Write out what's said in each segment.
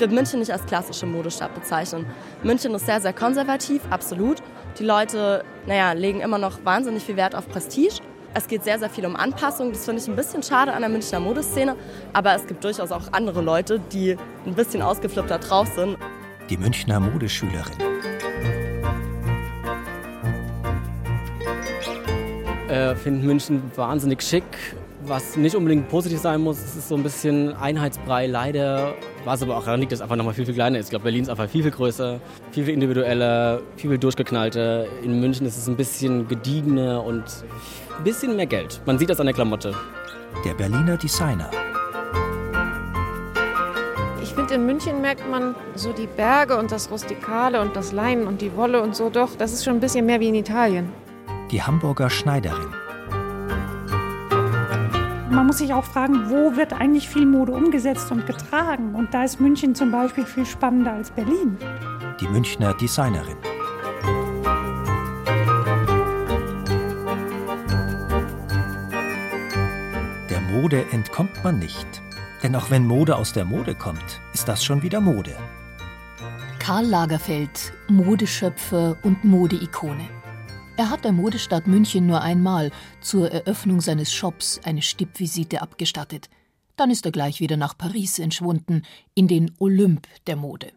Ich würde München nicht als klassische Modestadt bezeichnen. München ist sehr, sehr konservativ, absolut. Die Leute, naja, legen immer noch wahnsinnig viel Wert auf Prestige. Es geht sehr, sehr viel um Anpassung. Das finde ich ein bisschen schade an der Münchner Modeszene. Aber es gibt durchaus auch andere Leute, die ein bisschen ausgeflippter drauf sind. Die Münchner Modeschülerin. Äh, finde München wahnsinnig schick. Was nicht unbedingt positiv sein muss, es ist so ein bisschen Einheitsbrei. Leider was aber auch daran liegt, dass es einfach nochmal viel, viel kleiner ist. Ich glaube, Berlin ist einfach viel, viel größer, viel, viel individueller, viel, viel durchgeknallter. In München ist es ein bisschen gediegener und ein bisschen mehr Geld. Man sieht das an der Klamotte. Der Berliner Designer. Ich finde, in München merkt man so die Berge und das Rustikale und das Leinen und die Wolle und so. Doch, das ist schon ein bisschen mehr wie in Italien. Die Hamburger Schneiderin. Man muss sich auch fragen, wo wird eigentlich viel Mode umgesetzt und getragen? Und da ist München zum Beispiel viel spannender als Berlin. Die Münchner Designerin. Der Mode entkommt man nicht. Denn auch wenn Mode aus der Mode kommt, ist das schon wieder Mode. Karl Lagerfeld, Modeschöpfer und Modeikone. Er hat der Modestadt München nur einmal zur Eröffnung seines Shops eine Stippvisite abgestattet. Dann ist er gleich wieder nach Paris entschwunden, in den Olymp der Mode.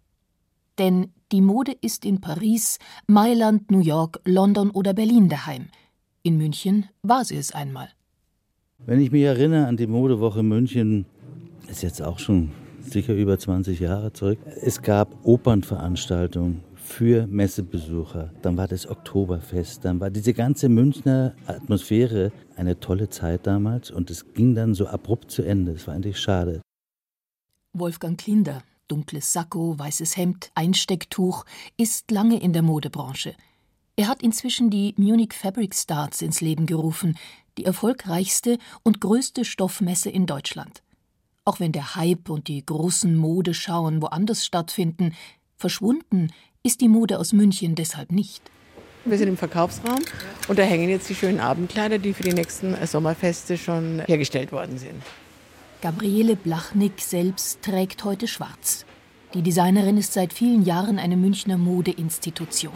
Denn die Mode ist in Paris, Mailand, New York, London oder Berlin daheim. In München war sie es einmal. Wenn ich mich erinnere an die Modewoche München, ist jetzt auch schon sicher über 20 Jahre zurück. Es gab Opernveranstaltungen, für Messebesucher. Dann war das Oktoberfest, dann war diese ganze Münchner Atmosphäre eine tolle Zeit damals und es ging dann so abrupt zu Ende. Es war eigentlich schade. Wolfgang Klinder, dunkles Sakko, weißes Hemd, Einstecktuch, ist lange in der Modebranche. Er hat inzwischen die Munich Fabric Starts ins Leben gerufen, die erfolgreichste und größte Stoffmesse in Deutschland. Auch wenn der Hype und die großen Modeschauen woanders stattfinden, verschwunden ist die Mode aus München deshalb nicht. Wir sind im Verkaufsraum und da hängen jetzt die schönen Abendkleider, die für die nächsten Sommerfeste schon hergestellt worden sind. Gabriele Blachnick selbst trägt heute schwarz. Die Designerin ist seit vielen Jahren eine Münchner Modeinstitution.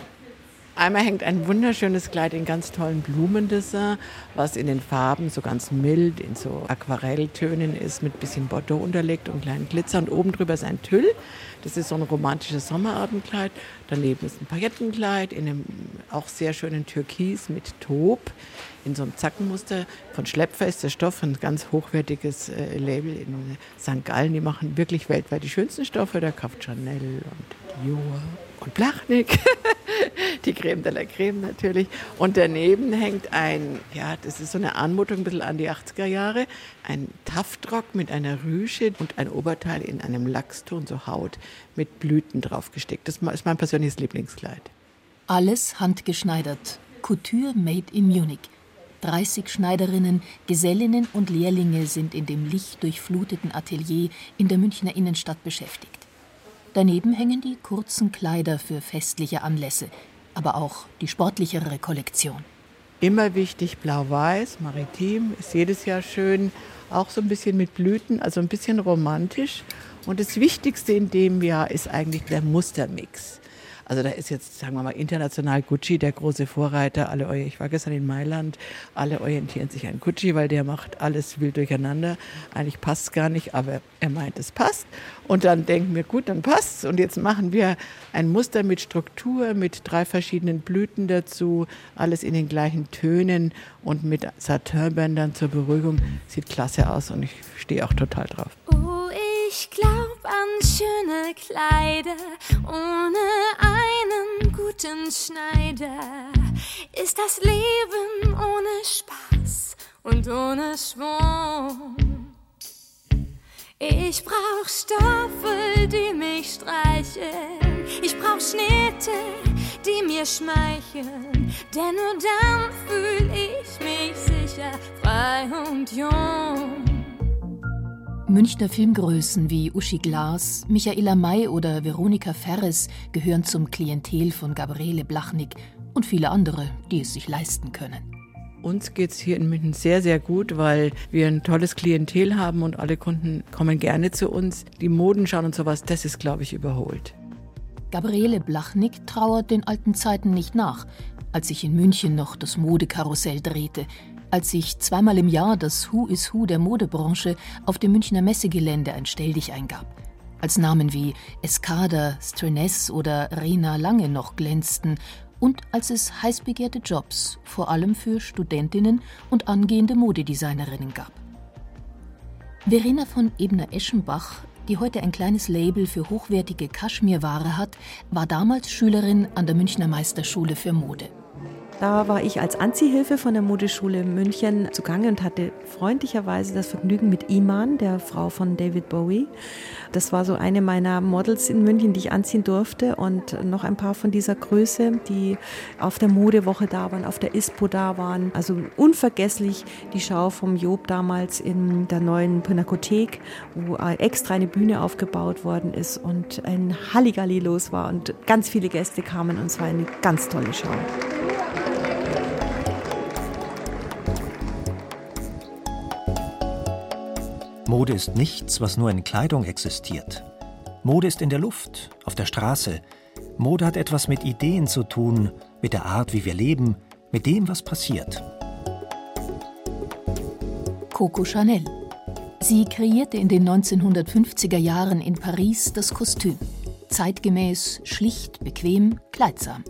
Einmal hängt ein wunderschönes Kleid in ganz tollen Blumendessin, was in den Farben so ganz mild in so Aquarelltönen ist, mit bisschen Bordeaux unterlegt und kleinen Glitzer. Und oben drüber ist ein Tüll. Das ist so ein romantisches Sommerabendkleid. Daneben ist ein Paillettenkleid in einem auch sehr schönen Türkis mit Taub in so einem Zackenmuster. Von Schlepfer ist der Stoff ein ganz hochwertiges äh, Label in St. Gallen. Die machen wirklich weltweit die schönsten Stoffe. Da kauft Chanel und Dior und Blachnik. die Creme de la Creme natürlich. Und daneben hängt ein, ja, das ist so eine Anmutung ein bisschen an die 80er Jahre, ein Taftrock mit einer Rüsche und ein Oberteil in einem Lachston, so Haut, mit Blüten draufgesteckt. Das ist mein persönliches Lieblingskleid. Alles handgeschneidert. Couture made in Munich. 30 Schneiderinnen, Gesellinnen und Lehrlinge sind in dem lichtdurchfluteten Atelier in der Münchner Innenstadt beschäftigt. Daneben hängen die kurzen Kleider für festliche Anlässe, aber auch die sportlichere Kollektion. Immer wichtig blau-weiß, maritim, ist jedes Jahr schön, auch so ein bisschen mit Blüten, also ein bisschen romantisch. Und das Wichtigste in dem Jahr ist eigentlich der Mustermix. Also da ist jetzt, sagen wir mal, international Gucci der große Vorreiter. Alle, ich war gestern in Mailand, alle orientieren sich an Gucci, weil der macht alles wild durcheinander. Eigentlich passt es gar nicht, aber er meint, es passt. Und dann denken wir, gut, dann passt's. Und jetzt machen wir ein Muster mit Struktur, mit drei verschiedenen Blüten dazu, alles in den gleichen Tönen und mit Satinbändern zur Beruhigung. Sieht klasse aus und ich stehe auch total drauf. Oh, ich glaub an schöne Kleider ohne einen guten Schneider. Ist das Leben ohne Spaß und ohne Schwung? Ich brauch Stoffe, die mich streicheln. Ich brauch Schnitte, die mir schmeicheln. Denn nur dann fühl ich mich sicher, frei und jung. Münchner Filmgrößen wie Uschi Glas, Michaela May oder Veronika Ferres gehören zum Klientel von Gabriele Blachnik und viele andere, die es sich leisten können. Uns geht es hier in München sehr, sehr gut, weil wir ein tolles Klientel haben und alle Kunden kommen gerne zu uns. Die Moden schauen und sowas, das ist, glaube ich, überholt. Gabriele Blachnik trauert den alten Zeiten nicht nach, als sich in München noch das Modekarussell drehte, als sich zweimal im Jahr das Who is Who der Modebranche auf dem Münchner Messegelände ein Stelldich eingab, als Namen wie Escada, Strenes oder Rena Lange noch glänzten und als es heiß begehrte Jobs, vor allem für Studentinnen und angehende Modedesignerinnen gab. Verena von Ebner-Eschenbach, die heute ein kleines Label für hochwertige Kaschmirware hat, war damals Schülerin an der Münchner Meisterschule für Mode. Da war ich als Anziehhilfe von der Modeschule München zugange und hatte freundlicherweise das Vergnügen mit Iman, der Frau von David Bowie. Das war so eine meiner Models in München, die ich anziehen durfte und noch ein paar von dieser Größe, die auf der Modewoche da waren, auf der ISPO da waren. Also unvergesslich die Schau vom Job damals in der neuen Pinakothek, wo extra eine Bühne aufgebaut worden ist und ein Halligalli los war und ganz viele Gäste kamen und es war eine ganz tolle Schau. Mode ist nichts, was nur in Kleidung existiert. Mode ist in der Luft, auf der Straße. Mode hat etwas mit Ideen zu tun, mit der Art, wie wir leben, mit dem, was passiert. Coco Chanel. Sie kreierte in den 1950er Jahren in Paris das Kostüm. Zeitgemäß, schlicht, bequem, kleidsam.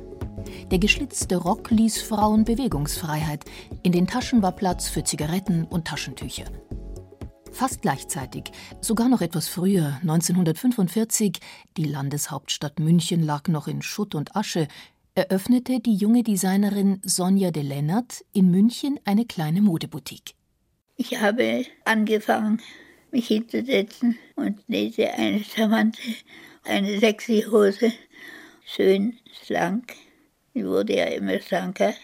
Der geschlitzte Rock ließ Frauen Bewegungsfreiheit. In den Taschen war Platz für Zigaretten und Taschentücher. Fast gleichzeitig, sogar noch etwas früher, 1945, die Landeshauptstadt München lag noch in Schutt und Asche, eröffnete die junge Designerin Sonja de Lennart in München eine kleine Modeboutique. Ich habe angefangen, mich hinzusetzen und nähte eine charmante, eine sexy Hose, schön, schlank. Die wurde ja immer schlanker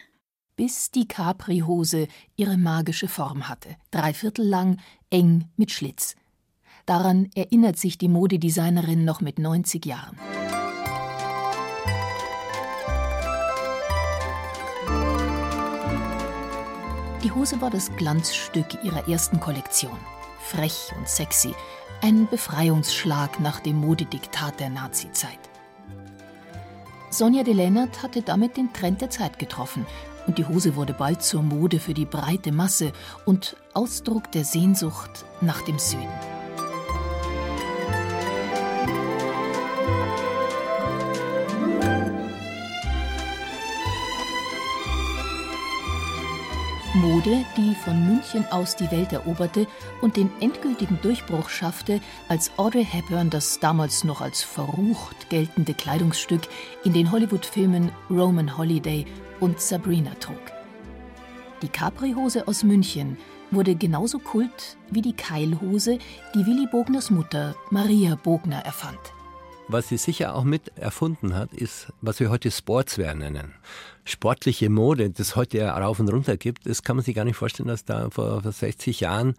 bis die Capri-Hose ihre magische Form hatte, dreiviertel lang, eng mit Schlitz. Daran erinnert sich die Modedesignerin noch mit 90 Jahren. Die Hose war das Glanzstück ihrer ersten Kollektion. Frech und sexy, ein Befreiungsschlag nach dem Modediktat der Nazizeit. Sonja de Lennart hatte damit den Trend der Zeit getroffen und die Hose wurde bald zur Mode für die breite Masse und Ausdruck der Sehnsucht nach dem Süden. Mode, die von München aus die Welt eroberte und den endgültigen Durchbruch schaffte, als Audrey Hepburn das damals noch als verrucht geltende Kleidungsstück in den Hollywood-Filmen Roman Holiday und Sabrina trug. Die Capri-Hose aus München wurde genauso Kult wie die Keilhose, die Willy Bogners Mutter Maria Bogner erfand. Was sie sicher auch mit erfunden hat, ist, was wir heute Sportswear nennen sportliche Mode, das heute ja rauf und runter gibt, das kann man sich gar nicht vorstellen, dass da vor 60 Jahren,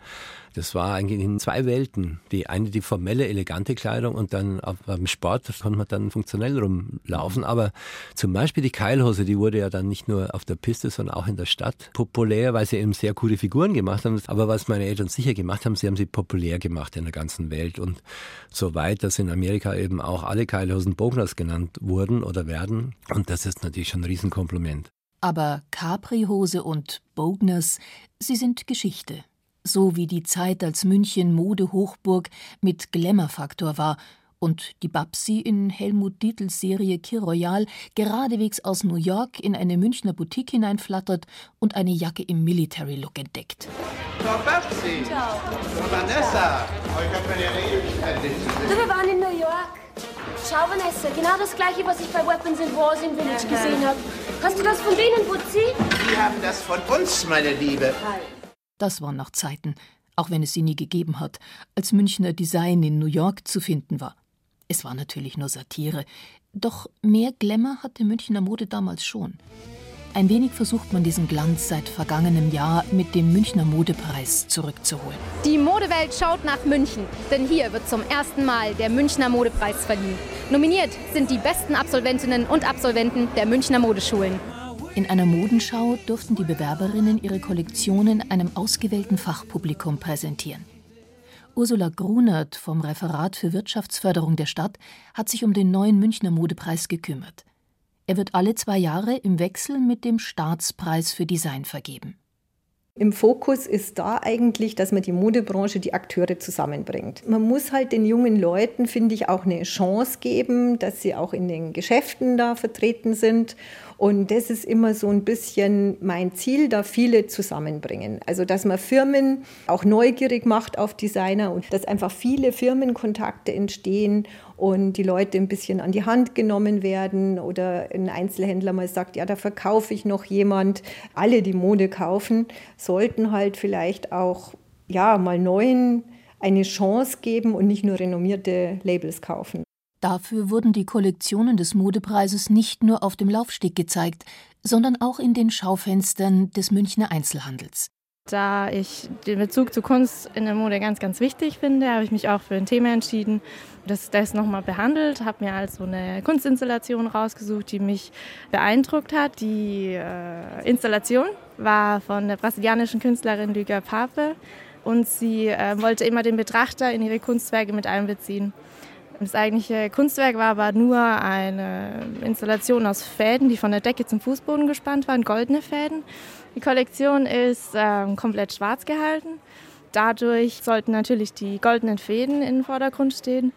das war eigentlich in zwei Welten. Die eine die formelle, elegante Kleidung und dann beim Sport konnte man dann funktionell rumlaufen. Aber zum Beispiel die Keilhose, die wurde ja dann nicht nur auf der Piste, sondern auch in der Stadt populär, weil sie eben sehr coole Figuren gemacht haben. Aber was meine Eltern sicher gemacht haben, sie haben sie populär gemacht in der ganzen Welt. Und so weit, dass in Amerika eben auch alle Keilhosen Bogners genannt wurden oder werden. Und das ist natürlich schon ein Riesenkompliment Kompliment. Aber Capri-Hose und Bogners, sie sind Geschichte. So wie die Zeit, als München Modehochburg mit Glamour-Faktor war und die Babsi in Helmut Dietls Serie Kir Royal geradewegs aus New York in eine Münchner Boutique hineinflattert und eine Jacke im Military-Look entdeckt. Frau Babsi! Ciao. Frau Vanessa! Euch hat man ja ewig Du, wir waren in. Schau, Vanessa, genau das gleiche, was ich bei Weapons and Wars in Village gesehen habe. Hast du das von denen, Butzi? Die haben das von uns, meine Liebe. Das waren noch Zeiten, auch wenn es sie nie gegeben hat, als Münchner Design in New York zu finden war. Es war natürlich nur Satire, doch mehr Glamour hatte Münchner Mode damals schon. Ein wenig versucht man diesen Glanz seit vergangenem Jahr mit dem Münchner Modepreis zurückzuholen. Die Modewelt schaut nach München, denn hier wird zum ersten Mal der Münchner Modepreis verliehen. Nominiert sind die besten Absolventinnen und Absolventen der Münchner Modeschulen. In einer Modenschau durften die Bewerberinnen ihre Kollektionen einem ausgewählten Fachpublikum präsentieren. Ursula Grunert vom Referat für Wirtschaftsförderung der Stadt hat sich um den neuen Münchner Modepreis gekümmert. Er wird alle zwei Jahre im Wechsel mit dem Staatspreis für Design vergeben. Im Fokus ist da eigentlich, dass man die Modebranche, die Akteure zusammenbringt. Man muss halt den jungen Leuten, finde ich, auch eine Chance geben, dass sie auch in den Geschäften da vertreten sind. Und das ist immer so ein bisschen mein Ziel, da viele zusammenbringen. Also, dass man Firmen auch neugierig macht auf Designer und dass einfach viele Firmenkontakte entstehen und die Leute ein bisschen an die Hand genommen werden oder ein Einzelhändler mal sagt, ja, da verkaufe ich noch jemand. Alle, die Mode kaufen, sollten halt vielleicht auch ja, mal neuen eine Chance geben und nicht nur renommierte Labels kaufen. Dafür wurden die Kollektionen des Modepreises nicht nur auf dem Laufsteg gezeigt, sondern auch in den Schaufenstern des Münchner Einzelhandels. Da ich den Bezug zu Kunst in der Mode ganz, ganz wichtig finde, habe ich mich auch für ein Thema entschieden, das das nochmal behandelt, habe mir also eine Kunstinstallation rausgesucht, die mich beeindruckt hat. Die äh, Installation war von der brasilianischen Künstlerin Lüger Pape und sie äh, wollte immer den Betrachter in ihre Kunstwerke mit einbeziehen. Das eigentliche Kunstwerk war aber nur eine Installation aus Fäden, die von der Decke zum Fußboden gespannt waren, goldene Fäden. Die Kollektion ist ähm, komplett schwarz gehalten. Dadurch sollten natürlich die goldenen Fäden im Vordergrund stehen.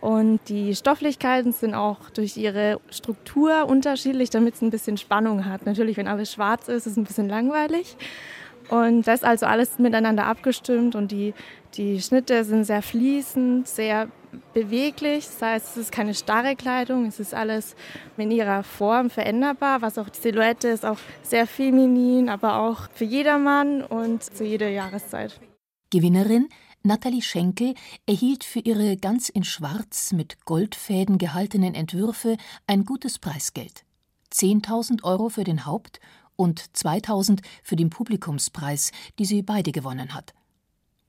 Und die Stofflichkeiten sind auch durch ihre Struktur unterschiedlich, damit es ein bisschen Spannung hat. Natürlich, wenn alles schwarz ist, ist es ein bisschen langweilig. Und das ist also alles miteinander abgestimmt und die, die Schnitte sind sehr fließend, sehr beweglich. Das heißt, es ist keine starre Kleidung, es ist alles in ihrer Form veränderbar. Was auch die Silhouette ist auch sehr feminin, aber auch für jedermann und zu jeder Jahreszeit. Gewinnerin Nathalie Schenkel erhielt für ihre ganz in Schwarz mit Goldfäden gehaltenen Entwürfe ein gutes Preisgeld. 10.000 Euro für den Haupt- und 2.000 für den Publikumspreis, die sie beide gewonnen hat.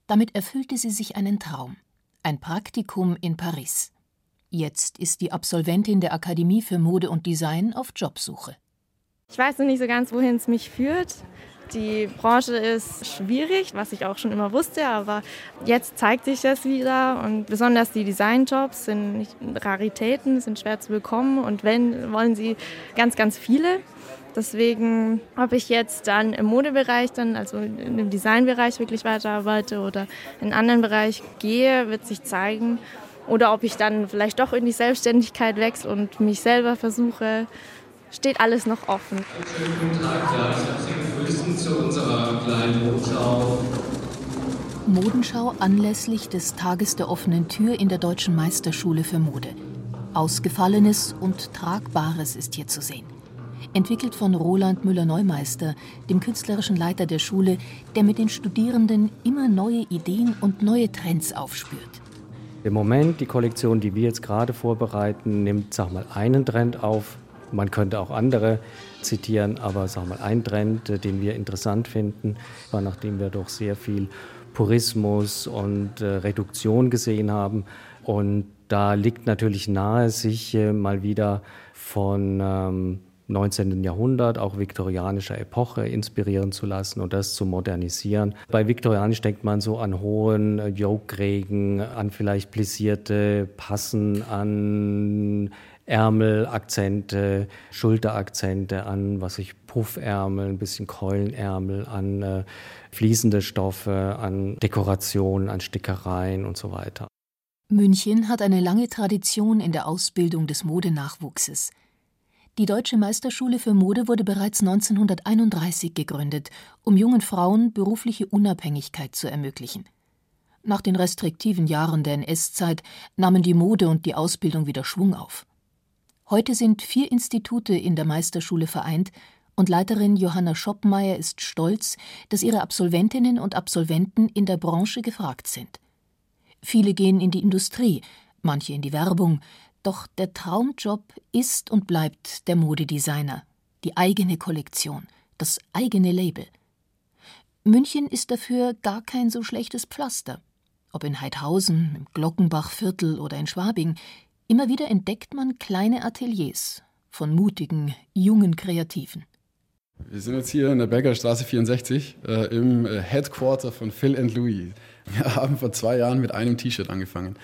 Damit erfüllte sie sich einen Traum ein Praktikum in Paris. Jetzt ist die Absolventin der Akademie für Mode und Design auf Jobsuche. Ich weiß noch nicht so ganz, wohin es mich führt. Die Branche ist schwierig, was ich auch schon immer wusste, aber jetzt zeigt sich das wieder und besonders die Designjobs sind Raritäten, sind schwer zu bekommen und wenn, wollen sie ganz, ganz viele. Deswegen, ob ich jetzt dann im Modebereich dann, also im Designbereich wirklich weiterarbeite oder in einen anderen Bereich gehe, wird sich zeigen. Oder ob ich dann vielleicht doch in die Selbstständigkeit wechsle und mich selber versuche, steht alles noch offen. Schönen guten Tag, ja, ich begrüßen zu unserer kleinen Modenschau. Modenschau anlässlich des Tages der offenen Tür in der Deutschen Meisterschule für Mode. Ausgefallenes und Tragbares ist hier zu sehen entwickelt von Roland Müller-Neumeister, dem künstlerischen Leiter der Schule, der mit den Studierenden immer neue Ideen und neue Trends aufspürt. Im Moment, die Kollektion, die wir jetzt gerade vorbereiten, nimmt, sag mal, einen Trend auf. Man könnte auch andere zitieren, aber sag mal, ein Trend, äh, den wir interessant finden, war, nachdem wir doch sehr viel Purismus und äh, Reduktion gesehen haben. Und da liegt natürlich nahe, sich äh, mal wieder von ähm, 19. Jahrhundert, auch viktorianischer Epoche inspirieren zu lassen und das zu modernisieren. Bei viktorianisch denkt man so an hohen äh, Yoke-Regen, an vielleicht plisierte Passen, an Ärmelakzente, Schulterakzente, an was ich Puffärmel, ein bisschen Keulenärmel, an äh, fließende Stoffe, an Dekorationen, an Stickereien und so weiter. München hat eine lange Tradition in der Ausbildung des Modenachwuchses. Die Deutsche Meisterschule für Mode wurde bereits 1931 gegründet, um jungen Frauen berufliche Unabhängigkeit zu ermöglichen. Nach den restriktiven Jahren der NS-Zeit nahmen die Mode und die Ausbildung wieder Schwung auf. Heute sind vier Institute in der Meisterschule vereint und Leiterin Johanna Schoppmeier ist stolz, dass ihre Absolventinnen und Absolventen in der Branche gefragt sind. Viele gehen in die Industrie, manche in die Werbung, doch der Traumjob ist und bleibt der Modedesigner, die eigene Kollektion, das eigene Label. München ist dafür gar kein so schlechtes Pflaster. Ob in Heidhausen, im Glockenbachviertel oder in Schwabing, immer wieder entdeckt man kleine Ateliers von mutigen, jungen Kreativen. Wir sind jetzt hier in der Bergerstraße 64 äh, im äh, Headquarter von Phil and Louis. Wir haben vor zwei Jahren mit einem T-Shirt angefangen.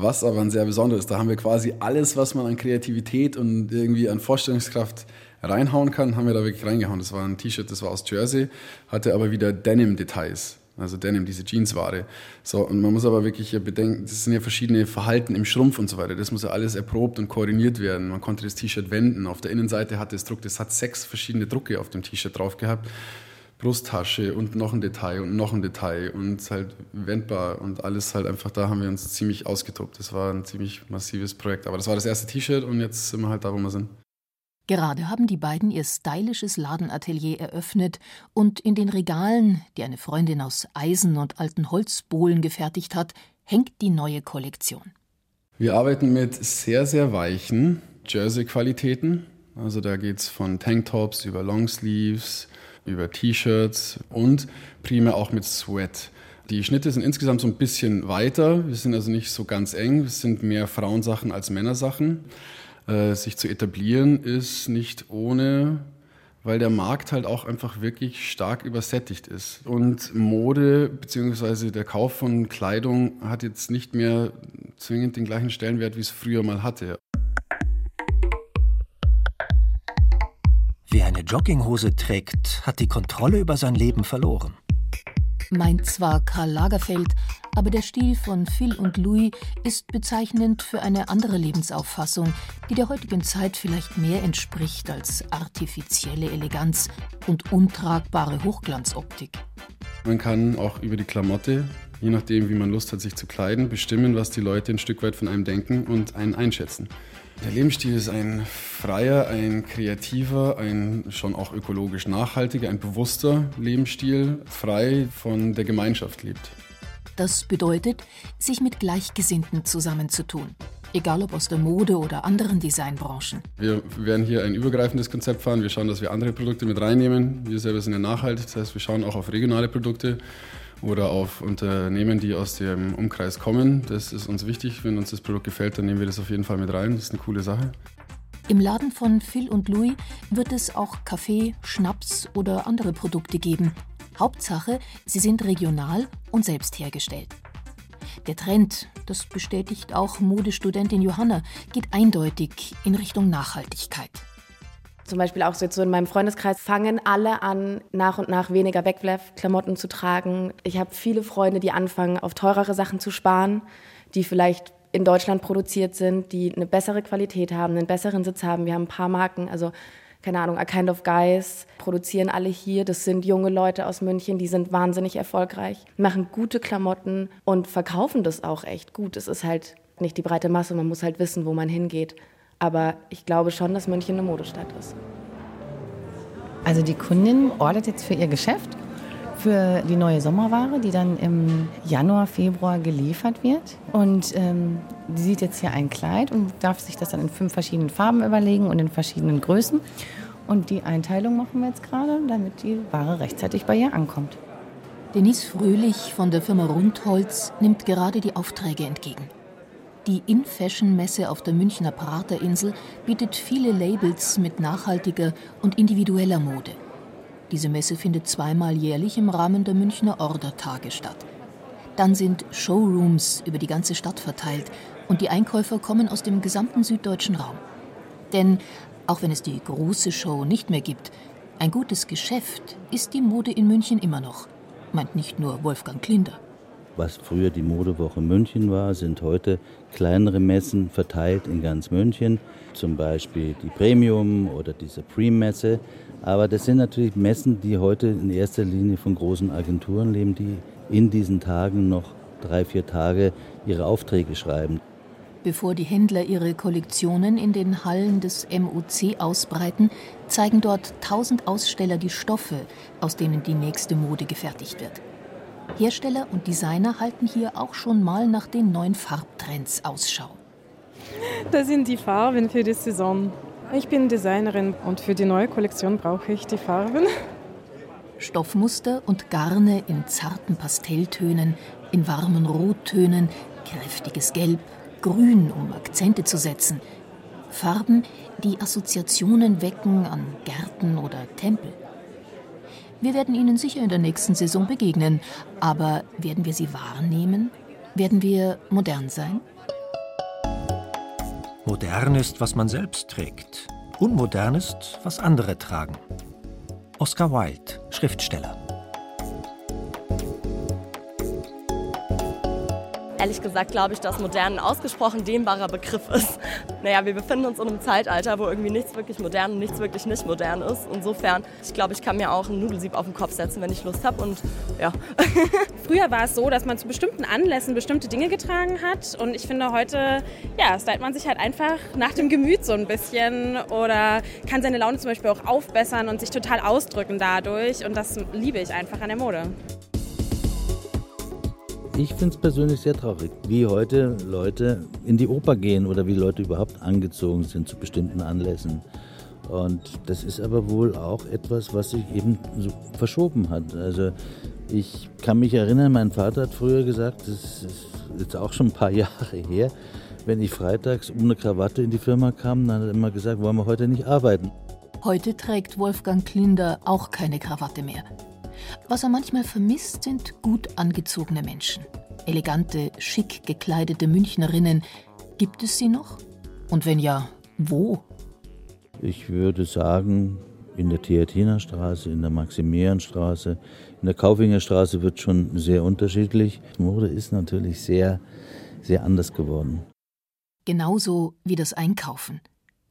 Was aber ein sehr besonderes da haben wir quasi alles, was man an Kreativität und irgendwie an Vorstellungskraft reinhauen kann, haben wir da wirklich reingehauen. Das war ein T-Shirt, das war aus Jersey, hatte aber wieder Denim-Details. Also Denim, diese Jeansware. So, und man muss aber wirklich bedenken, das sind ja verschiedene Verhalten im Schrumpf und so weiter. Das muss ja alles erprobt und koordiniert werden. Man konnte das T-Shirt wenden. Auf der Innenseite hatte es Druck, das hat sechs verschiedene Drucke auf dem T-Shirt drauf gehabt. Brusttasche und noch ein Detail und noch ein Detail und halt wendbar und alles halt einfach, da haben wir uns ziemlich ausgetobt. Das war ein ziemlich massives Projekt. Aber das war das erste T-Shirt und jetzt sind wir halt da, wo wir sind. Gerade haben die beiden ihr stylisches Ladenatelier eröffnet und in den Regalen, die eine Freundin aus Eisen und alten Holzbohlen gefertigt hat, hängt die neue Kollektion. Wir arbeiten mit sehr, sehr weichen Jersey-Qualitäten. Also da geht es von Tanktops über Longsleeves, über T-Shirts und primär auch mit Sweat. Die Schnitte sind insgesamt so ein bisschen weiter. Wir sind also nicht so ganz eng. Es sind mehr Frauensachen als Männersachen. Äh, sich zu etablieren, ist nicht ohne, weil der Markt halt auch einfach wirklich stark übersättigt ist. Und Mode bzw. der Kauf von Kleidung hat jetzt nicht mehr zwingend den gleichen Stellenwert, wie es früher mal hatte. Wer eine Jogginghose trägt, hat die Kontrolle über sein Leben verloren meint zwar Karl Lagerfeld, aber der Stil von Phil und Louis ist bezeichnend für eine andere Lebensauffassung, die der heutigen Zeit vielleicht mehr entspricht als artifizielle Eleganz und untragbare Hochglanzoptik. Man kann auch über die Klamotte, je nachdem, wie man Lust hat, sich zu kleiden, bestimmen, was die Leute ein Stück weit von einem denken und einen einschätzen. Der Lebensstil ist ein freier, ein kreativer, ein schon auch ökologisch nachhaltiger, ein bewusster Lebensstil, frei von der Gemeinschaft lebt. Das bedeutet, sich mit Gleichgesinnten zusammenzutun. Egal ob aus der Mode oder anderen Designbranchen. Wir werden hier ein übergreifendes Konzept fahren. Wir schauen, dass wir andere Produkte mit reinnehmen. Wir selber sind ja nachhaltig, das heißt, wir schauen auch auf regionale Produkte oder auf Unternehmen, die aus dem Umkreis kommen. Das ist uns wichtig. Wenn uns das Produkt gefällt, dann nehmen wir das auf jeden Fall mit rein. Das ist eine coole Sache. Im Laden von Phil und Louis wird es auch Kaffee, Schnaps oder andere Produkte geben. Hauptsache, sie sind regional und selbst hergestellt. Der Trend, das bestätigt auch Modestudentin Johanna, geht eindeutig in Richtung Nachhaltigkeit. Zum Beispiel auch so in meinem Freundeskreis fangen alle an, nach und nach weniger Wegwerfklamotten zu tragen. Ich habe viele Freunde, die anfangen, auf teurere Sachen zu sparen, die vielleicht in Deutschland produziert sind, die eine bessere Qualität haben, einen besseren Sitz haben. Wir haben ein paar Marken, also keine Ahnung, A Kind of Guys produzieren alle hier. Das sind junge Leute aus München, die sind wahnsinnig erfolgreich, machen gute Klamotten und verkaufen das auch echt gut. Es ist halt nicht die breite Masse, man muss halt wissen, wo man hingeht. Aber ich glaube schon, dass München eine Modestadt ist. Also die Kundin ordert jetzt für ihr Geschäft für die neue Sommerware, die dann im Januar, Februar geliefert wird. Und ähm, die sieht jetzt hier ein Kleid und darf sich das dann in fünf verschiedenen Farben überlegen und in verschiedenen Größen. Und die Einteilung machen wir jetzt gerade, damit die Ware rechtzeitig bei ihr ankommt. Denise Fröhlich von der Firma Rundholz nimmt gerade die Aufträge entgegen. Die In-Fashion-Messe auf der Münchner Praterinsel bietet viele Labels mit nachhaltiger und individueller Mode. Diese Messe findet zweimal jährlich im Rahmen der Münchner Ordertage statt. Dann sind Showrooms über die ganze Stadt verteilt und die Einkäufer kommen aus dem gesamten süddeutschen Raum. Denn auch wenn es die große Show nicht mehr gibt, ein gutes Geschäft ist die Mode in München immer noch, meint nicht nur Wolfgang Klinder. Was früher die Modewoche München war, sind heute kleinere Messen verteilt in ganz München. Zum Beispiel die Premium oder diese Pre-Messe. Aber das sind natürlich Messen, die heute in erster Linie von großen Agenturen leben, die in diesen Tagen noch drei, vier Tage ihre Aufträge schreiben. Bevor die Händler ihre Kollektionen in den Hallen des MOC ausbreiten, zeigen dort tausend Aussteller die Stoffe, aus denen die nächste Mode gefertigt wird. Hersteller und Designer halten hier auch schon mal nach den neuen Farbtrends Ausschau. Das sind die Farben für die Saison. Ich bin Designerin und für die neue Kollektion brauche ich die Farben. Stoffmuster und Garne in zarten Pastelltönen, in warmen Rottönen, kräftiges Gelb, Grün, um Akzente zu setzen. Farben, die Assoziationen wecken an Gärten oder Tempel. Wir werden ihnen sicher in der nächsten Saison begegnen, aber werden wir sie wahrnehmen? Werden wir modern sein? Modern ist, was man selbst trägt. Unmodern ist, was andere tragen. Oscar Wilde, Schriftsteller. Ehrlich gesagt glaube ich, dass modern ein ausgesprochen dehnbarer Begriff ist. Naja, wir befinden uns in einem Zeitalter, wo irgendwie nichts wirklich modern und nichts wirklich nicht modern ist. Insofern, ich glaube, ich kann mir auch ein Nudelsieb auf den Kopf setzen, wenn ich Lust habe und ja. Früher war es so, dass man zu bestimmten Anlässen bestimmte Dinge getragen hat und ich finde heute, ja, stylt man sich halt einfach nach dem Gemüt so ein bisschen oder kann seine Laune zum Beispiel auch aufbessern und sich total ausdrücken dadurch und das liebe ich einfach an der Mode. Ich finde es persönlich sehr traurig, wie heute Leute in die Oper gehen oder wie Leute überhaupt angezogen sind zu bestimmten Anlässen. Und das ist aber wohl auch etwas, was sich eben so verschoben hat. Also ich kann mich erinnern, mein Vater hat früher gesagt, das ist jetzt auch schon ein paar Jahre her, wenn ich freitags ohne Krawatte in die Firma kam, dann hat er immer gesagt, wollen wir heute nicht arbeiten. Heute trägt Wolfgang Klinder auch keine Krawatte mehr. Was er manchmal vermisst, sind gut angezogene Menschen. Elegante, schick gekleidete Münchnerinnen. Gibt es sie noch? Und wenn ja, wo? Ich würde sagen, in der Theatinerstraße, in der Maximilianstraße, in der Kaufingerstraße wird schon sehr unterschiedlich. Mode ist natürlich sehr, sehr anders geworden. Genauso wie das Einkaufen.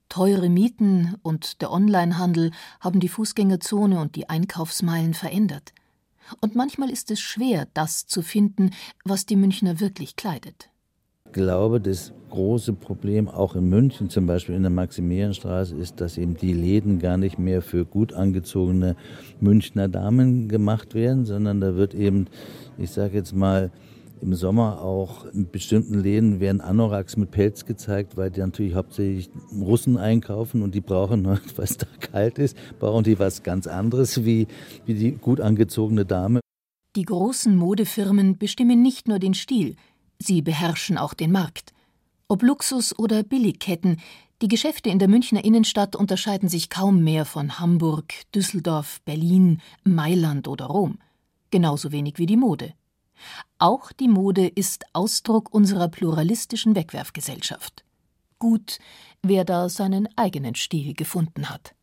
Teure Mieten und der Onlinehandel haben die Fußgängerzone und die Einkaufsmeilen verändert. Und manchmal ist es schwer, das zu finden, was die Münchner wirklich kleidet. Ich glaube, das große Problem auch in München, zum Beispiel in der Maximilianstraße, ist, dass eben die Läden gar nicht mehr für gut angezogene Münchner Damen gemacht werden, sondern da wird eben, ich sage jetzt mal, im Sommer auch in bestimmten Läden werden Anoraks mit Pelz gezeigt, weil die natürlich hauptsächlich Russen einkaufen und die brauchen, weil es da kalt ist, brauchen die was ganz anderes wie, wie die gut angezogene Dame. Die großen Modefirmen bestimmen nicht nur den Stil, sie beherrschen auch den Markt. Ob Luxus- oder Billigketten, die Geschäfte in der Münchner Innenstadt unterscheiden sich kaum mehr von Hamburg, Düsseldorf, Berlin, Mailand oder Rom. Genauso wenig wie die Mode. Auch die Mode ist Ausdruck unserer pluralistischen Wegwerfgesellschaft. Gut, wer da seinen eigenen Stil gefunden hat.